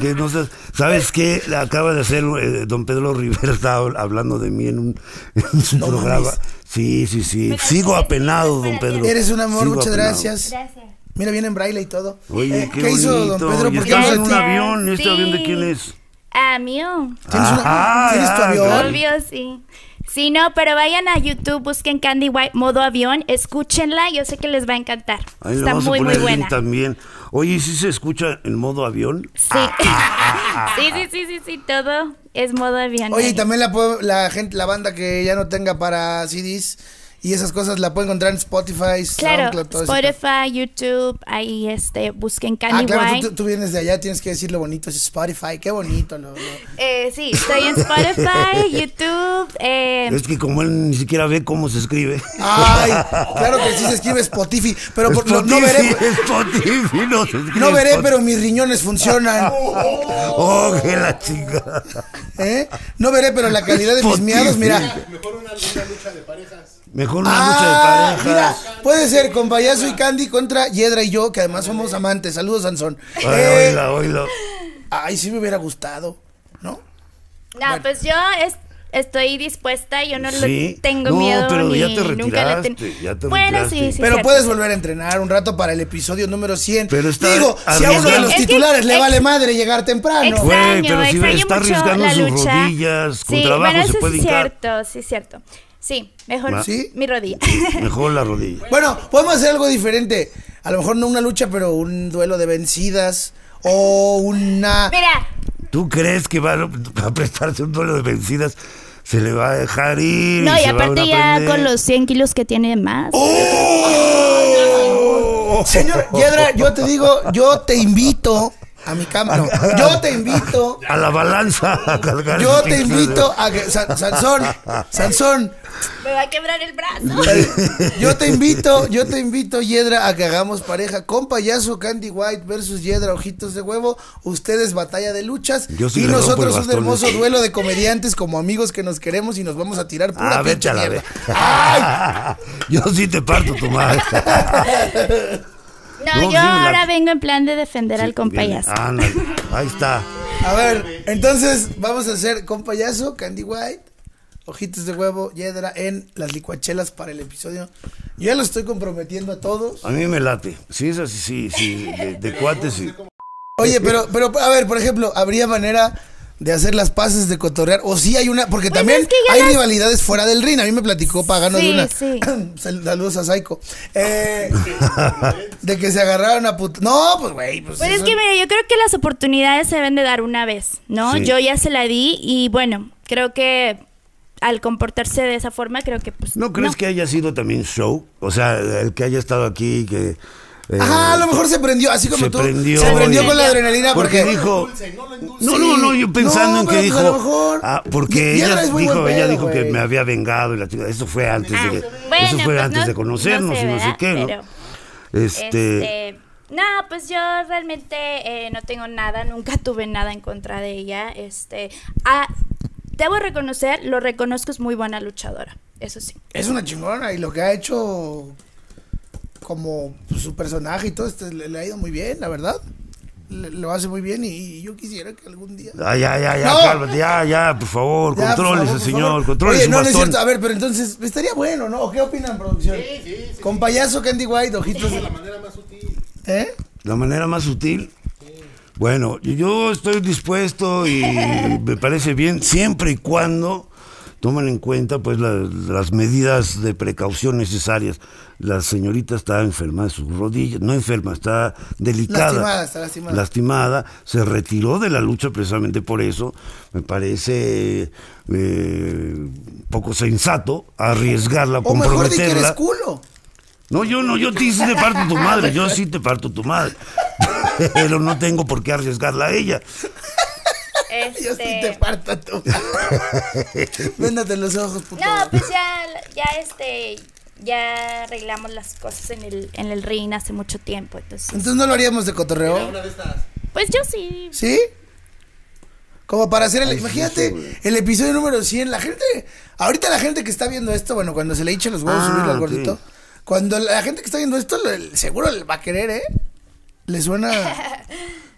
cruel. no seas- ¿Sabes qué? Acaba de hacer eh, don Pedro Rivera, estaba hablando de mí en un, en su No programa. mames. Sí, sí, sí. Pero Sigo apenado, don. Pedro. Eres un amor, Sigo muchas apenado. gracias. Gracias. Mira, viene en braille y todo. Oye, Eh, qué, ¿Qué hizo don. Pedro? ¿Y ¿Por qué estás no en un se- avión? ¿Este Sí. avión de quién es? Ah, mío. ¿Tienes, una- Ah, ¿tienes tu ah, avión? Obvio, sí. Sí, no, pero vayan a YouTube, busquen Candy White modo avión, escúchenla, yo sé que les va a encantar. Ahí Está vamos muy, a muy buena. también. Oye, ¿y si se escucha en modo avión? Sí. sí, sí, sí, sí, sí, todo es modo avión. Oye, y también la, la gente, la banda que ya no tenga para CDs y esas cosas la puede encontrar en Spotify, Claro, SoundCloud, todo eso. Spotify, YouTube, ahí este, busquen Candy Ah, claro, tú, vienes de allá, tienes que decirlo bonito, es Spotify, qué bonito. Lo, lo- Eh, sí, estoy en Spotify, YouTube, eh, Es que como él ni siquiera ve cómo se escribe. Ay, claro que sí se escribe Spotify, pero por- no, no veré, Spotify, no se escribe no veré, Spotify. pero mis riñones funcionan. Oh, que la chica. ¿eh? No veré, pero la calidad de mis Spotify. miados, mira. Mejor una, una lucha de parejas. Mejor una Ah, lucha de parejas. mira, puede ser con Payaso y Candy contra Yedra y yo, que además somos amantes. Saludos, Sansón. Ay, Eh, oíla, oíla. ay, sí me hubiera gustado, ¿no? no, pues yo es- estoy dispuesta, yo no Sí. le tengo No, miedo pero ni ya te nunca le ten- retiraste, ya te Bueno, retiraste. sí, sí. Pero cierto. puedes volver a entrenar un rato para el episodio número 100. Pero está Digo, si a uno de los Es que- titulares le ex- vale madre llegar temprano. Extraño, Güey, pero si extraño está mucho arriesgando la sus rodillas, con sí, trabajo bueno, se puede sí hincar. cierto, sí es cierto. Sí, mejor mi rodilla. Mejor la rodilla. Bueno, podemos hacer algo diferente. A lo mejor no una lucha, pero un duelo de vencidas. O una. Mira, ¿Tú crees que va a, prestarse un duelo de vencidas? Se le va a dejar ir. no, y se va a aparte ya aprender. con los 100 kilos que tiene más. ¡Oh! Señor Yedra, yo te digo, yo te invito a mi cama. No, yo te invito. A la balanza a cargar Yo te invito a que. San- Sansón, Sansón, Me va a quebrar el brazo. yo te invito, yo te invito, Yedra, a que hagamos pareja con payaso Candy White versus Yedra Ojitos de Huevo. Ustedes batalla de luchas. Yo sí y nosotros un hermoso duelo de comediantes como amigos que nos queremos y nos vamos a tirar pura Ah, a vez. Yo sí te parto tu madre. No, No, yo sí la- ahora vengo en plan de defender al compayazo. Ándale, ahí está. A ver, entonces vamos a hacer con payaso, Candy White, ojitos de huevo, Yedra en las licuachelas para el episodio. Yo ya lo estoy comprometiendo a todos. A mí me late. Sí, es así, sí, sí. De, de cuates, sí. Oye, pero, pero, a ver, por ejemplo, ¿habría manera de hacer las pases de cotorrear? O sí hay una, porque Pues también es que ya hay las- rivalidades fuera del ring. A mí me platicó Pagano de Sí, una. sí. Sal- Saludos a Saiko. Eh, de que se agarraron a put... No, pues güey, pues. Pues es que mira, yo creo que las oportunidades se deben de dar una vez, ¿no? Sí. Yo ya se la di y bueno, creo que al comportarse de esa forma, creo que pues... ¿No crees que haya sido también show? O sea, el que haya estado aquí, que... eh, Ajá, a lo mejor se prendió, así como se tú. prendió se prendió con la adrenalina Porque porque. dijo... no lo endulce. No, no, no, yo pensando No, en que pero dijo... pues a lo mejor- Ah, porque Y- ella dijo, ella dijo que me había vengado y la chica, eso fue antes de. Bueno, eso fue pues antes no- de conocernos no sé, y no sé qué, ¿no? Pero, Este... Este, no, pues yo realmente eh, no tengo nada, nunca tuve nada en contra de ella. Este, ah, debo reconocer, lo reconozco, es muy buena luchadora, eso sí. Es una chingona y lo que ha hecho como pues, su personaje y todo esto le, le ha ido muy bien, la verdad. Le- lo hace muy bien y, y yo quisiera que algún día. Ah, ya, ya, ya, No. cálmate, ya, ya, por favor, Ya, por contrólese, favor, por señor, favor. contrólese Oye, no, no es bastón. cierto. A ver, pero entonces estaría bueno, ¿no? ¿O qué opinan, producción? Con payaso Candy White, ojitos. La manera más sutil. ¿Eh? La manera más sutil. Bueno, yo estoy dispuesto y me parece bien siempre y cuando toman en cuenta pues la- las medidas de precaución necesarias. La señorita está enferma de sus rodillas, no enferma, está delicada. Lastimada, está lastimada. Lastimada, se retiró de la lucha precisamente por eso. Me parece eh, poco sensato arriesgarla, O mejor di que eres comprometerla. culo. No, yo no, yo sí te parto tu madre, yo sí te parto tu madre. Pero no tengo por qué arriesgarla a ella. Yo sí te Este, parto a tu. Véndate los ojos, puto. no, pues ya, ya este, ya arreglamos las cosas en el, en el ring hace mucho tiempo, entonces, Entonces no lo haríamos de cotorreo. Una de estas. pues yo sí, ¿Sí? Como para hacer el. imagínate, el episodio número 100. La gente. Ahorita la gente que está viendo esto, bueno, cuando se le eche los huevos Ah, subirlo al gordito. Cuando la gente que está viendo esto, seguro le va a querer, ¿eh? Le suena.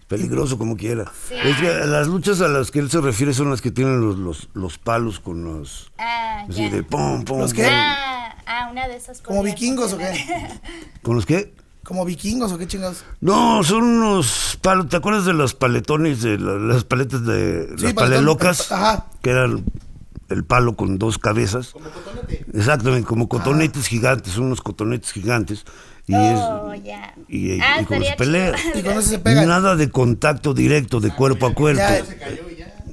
Peligroso como quiera. Es que las luchas a las que él se refiere son las que tienen los, los, los palos con los... Ah, Así de pom, pom, ¿Los qué? Ah, ah, una de esas ¿Como vikingos o qué? ¿Con los qué? ¿Como vikingos o qué chingados? No, son unos palos. ¿Te acuerdas de los paletones, de la- las paletas de Sí, las palelocas? ajá. Que eran el palo con dos cabezas. Exactamente, como cotonetes gigantes, son unos cotonetes gigantes. Y Oh, es, ya. y, y Ah, con los estaría pelea. Y se pegan. Nada de contacto directo de cuerpo a cuerpo. Ya.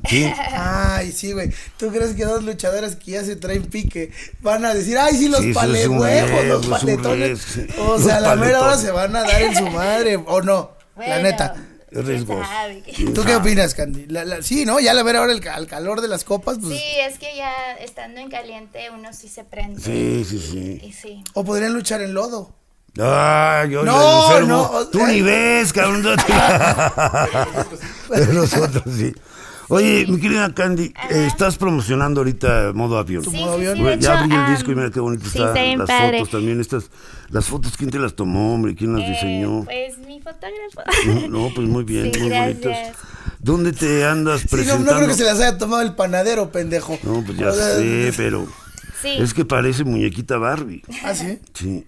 ¿sí? Ay, sí, güey. ¿Tú crees que dos luchadoras que ya se traen pique van a decir, ay, sí, los Sí, los paletones? O sea, a la mera hora se van a dar en su madre, ¿o no? la neta. ¿Tú qué opinas, Candy? La- la- sí, ¿no? Ya la ver ahora el, al calor de las copas, pues. Sí, es que ya estando en caliente uno sí se prende. Sí, sí, sí. Y sí. O podrían luchar en lodo. Ay, yo No, enfermo. no, Tú ni ves, cabrón. Pero nosotros sí. Oye, mi querida Candy, eh, estás promocionando ahorita modo avión. Sí, modo sí, avión. sí, Güey, ya abrí el am, disco y mira qué bonito sí, está. las padre. fotos también, estas, las fotos, ¿quién te las tomó, hombre? ¿Quién las Eh, diseñó? Pues mi fotógrafo. No, pues muy bien, Sí, muy gracias. bonitas. ¿Dónde te andas Sí, no, presentando? no creo que se las haya tomado el panadero, pendejo. No, pues ya O sea, sé, pero Sí. es que parece muñequita Barbie. ¿Ah, sí? Sí,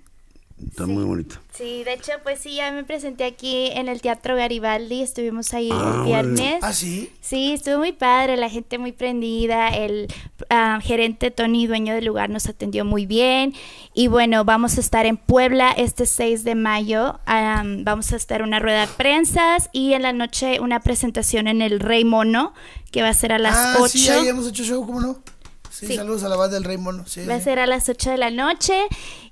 está muy bonita. Sí, de hecho, pues sí, ya me presenté aquí en el Teatro Garibaldi, estuvimos ahí Ah, el viernes. ¿Ah, sí? Sí, estuvo muy padre, la gente muy prendida, el ah, gerente Tony, dueño del lugar, nos atendió muy bien. Y bueno, vamos a estar en Puebla este 6 de mayo, am, vamos a estar una rueda de prensas y en la noche una presentación en el Rey Mono, que va a ser a las ah, 8. sí, ahí hemos hecho show, ¿cómo no? Sí, Sí. saludos a la banda del Rey Mono. Sí, Va a ser a las 8 de la noche.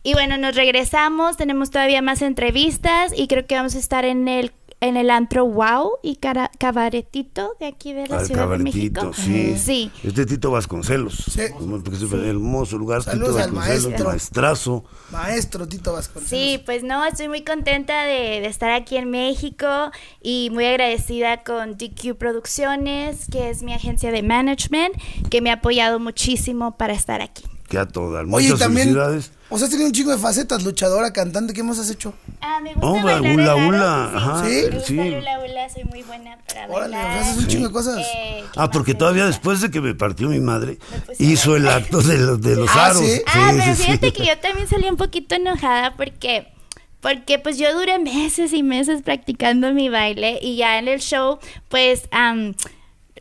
Y bueno, nos regresamos, tenemos todavía más entrevistas y creo que vamos a estar en el en el antro Wow y cara- Cabaretito de aquí de la Al Ciudad de México. cabaretito, sí. Sí. Este Tito Vasconcelos. Sí. Porque es un hermoso lugar. Saludos Tito al Vasconcelos, maestro. maestrazo. Maestro Tito Vasconcelos. Sí, pues no, estoy muy contenta de, de estar aquí en México y muy agradecida con DQ Producciones, que es mi agencia de management, que me ha apoyado muchísimo para estar aquí. Que a todas. Oye, Muchas y también. felicidades. O sea, has tenido un chingo de facetas, luchadora, cantante, ¿qué más has hecho? Ah, me gusta Oh, bailar hula, hula, sí. ajá, ¿Sí? Me gusta sí. hula hula, soy muy buena para Órale, bailar. haces un chingo de cosas. Eh, ¿qué Ah, porque todavía gusta? después de que me partió mi madre, hizo el acto de los, de los Ah, aros. ¿sí? Ah, pero sí, fíjate sí. que yo también salí un poquito enojada porque porque pues yo duré meses y meses practicando mi baile y ya en el show pues am,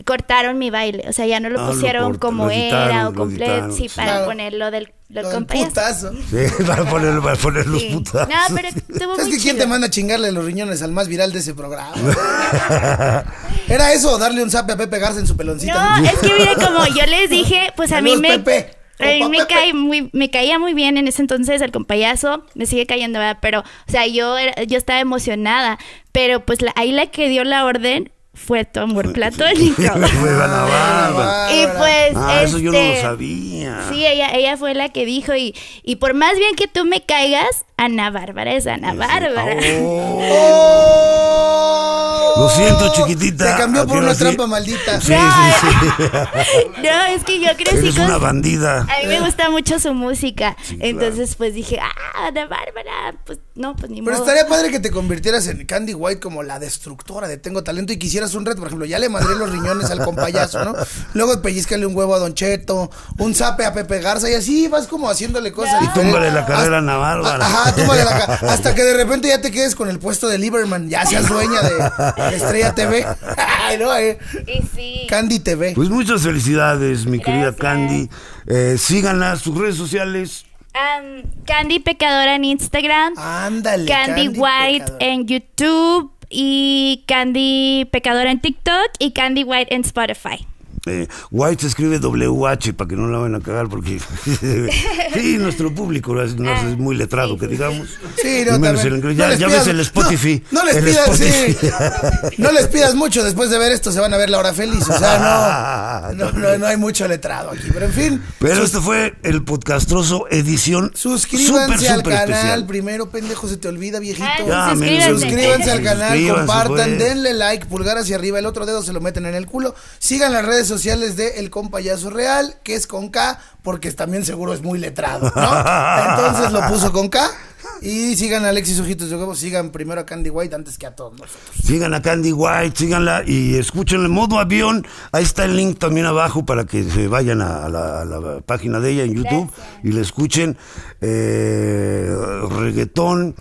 cortaron mi baile, o sea, ya no lo Ah, pusieron como lo era o completo, sí, para Claro. ponerlo del, del Lo putazo. Sí, para poner, para poner los Sí. putazos. No, pero estuvo ¿Sabes muy que quién te manda a chingarle los riñones al más viral de ese programa? ¿Era eso darle un zape a Pepe Garza en su peloncita? No, es que mire, como yo les dije, pues a mí me, Pepe. a mí me, cae muy, me caía muy bien en ese entonces el compayazo, me sigue cayendo, ¿verdad? Pero, o sea, yo, era- yo estaba emocionada, pero pues la- ahí la que dio la orden fue tu amor platónico. Bárbara. y pues, Ah, eso yo no lo este, sabía. Sí, ella, ella fue la que dijo, y, y por más bien que tú me caigas, Ana Bárbara es Ana Bárbara. ¡Oh! Lo siento, chiquitita. Te cambió por una sí. trampa maldita. Sí, sí, sí. No, es que yo crecí Eres con... una bandida. A mí me gusta mucho su música. Sí, claro. Entonces, pues dije, ah, Ana Bárbara, pues no, pues ni Pero modo. estaría padre que te convirtieras en Candy White como la destructora de Tengo Talento y quisieras un reto. Por ejemplo, ya le madré los riñones al compayazo, ¿no? Luego pellizcale un huevo a Don Cheto, un zape a Pepe Garza y así vas como haciéndole cosas Y túmbale la carrera a Bárbara. Ajá, túmbale la ca- Hasta que de repente ya te quedes con el puesto de Lieberman. Ya seas dueña de, de Estrella TV. Ay, no, eh. Y sí. Candy TV. Pues muchas felicidades, mi querida. Candy. Eh, síganla, sus redes sociales. Candy Pecadora en Instagram. Ándale. Candy, White pecadora. en YouTube. Y Candy Pecadora en TikTok. Y Candy White en Spotify. Eh, White se escribe WH para que no la vayan a cagar porque sí, nuestro público no es, no es Ah, muy letrado, sí, que digamos. Sí, no, menos el inglés. Ya les ya pidas- ves el Spotify. No, no les el pidas, sí. No les pidas mucho, después de ver esto se van a ver la hora feliz. O sea, no, no, no, no hay mucho letrado aquí. Pero en fin, Pero este fue el podcastroso edición suscríbanse al canal. especial. Primero, pendejo, se te olvida, viejito. Ah, Ya, suscríbanse. Suscríbanse al canal, Suscríbanse, compartan, pues. denle like, pulgar hacia arriba, el otro dedo se lo meten en el culo. Sigan las redes sociales de El Compayazo Real, que es con K, porque también seguro es muy letrado, ¿no? Entonces lo puso con K. Y sigan a Alexis Ojitos de Huevo, sigan primero a Candy White antes que a todos nosotros. Sigan a Candy White, síganla y escúchenle modo avión. Ahí está el link también abajo para que se vayan a, a la, a la página de ella en YouTube Gracias. y le escuchen eh, reggaetón,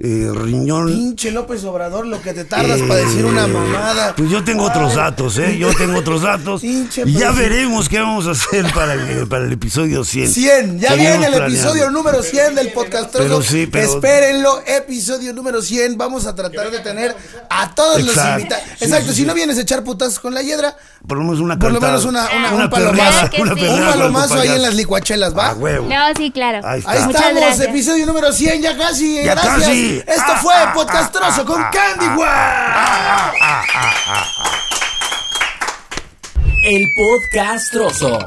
eh, riñón. Pinche López Obrador, lo que te tardas para decir una mamada. Pues yo tengo otros datos, ¿eh? Yo tengo otros datos. Pinche y ya veremos qué vamos a hacer para el, para el episodio 100. 100, ya Seguimos viene el planeando. episodio número 100 del podcast. Pero sí, pero- Espérenlo, episodio número 100. Vamos a tratar de tener a todos los Exacto. invitados. Sí, Exacto, sí, si sí. no vienes a echar putazos con la hiedra, Por lo menos una por lo menos una, una, un perreada, palomazo. Una Un palomazo ahí en las licuachelas, ¿va? A huevo. No, sí, claro. Ahí está. Ahí estamos, gracias. episodio número 100, ya casi. Ya gracias. casi. Esto Ah, fue ah, Podcastroso ah, con ah, Candy ah, White. El podcastroso.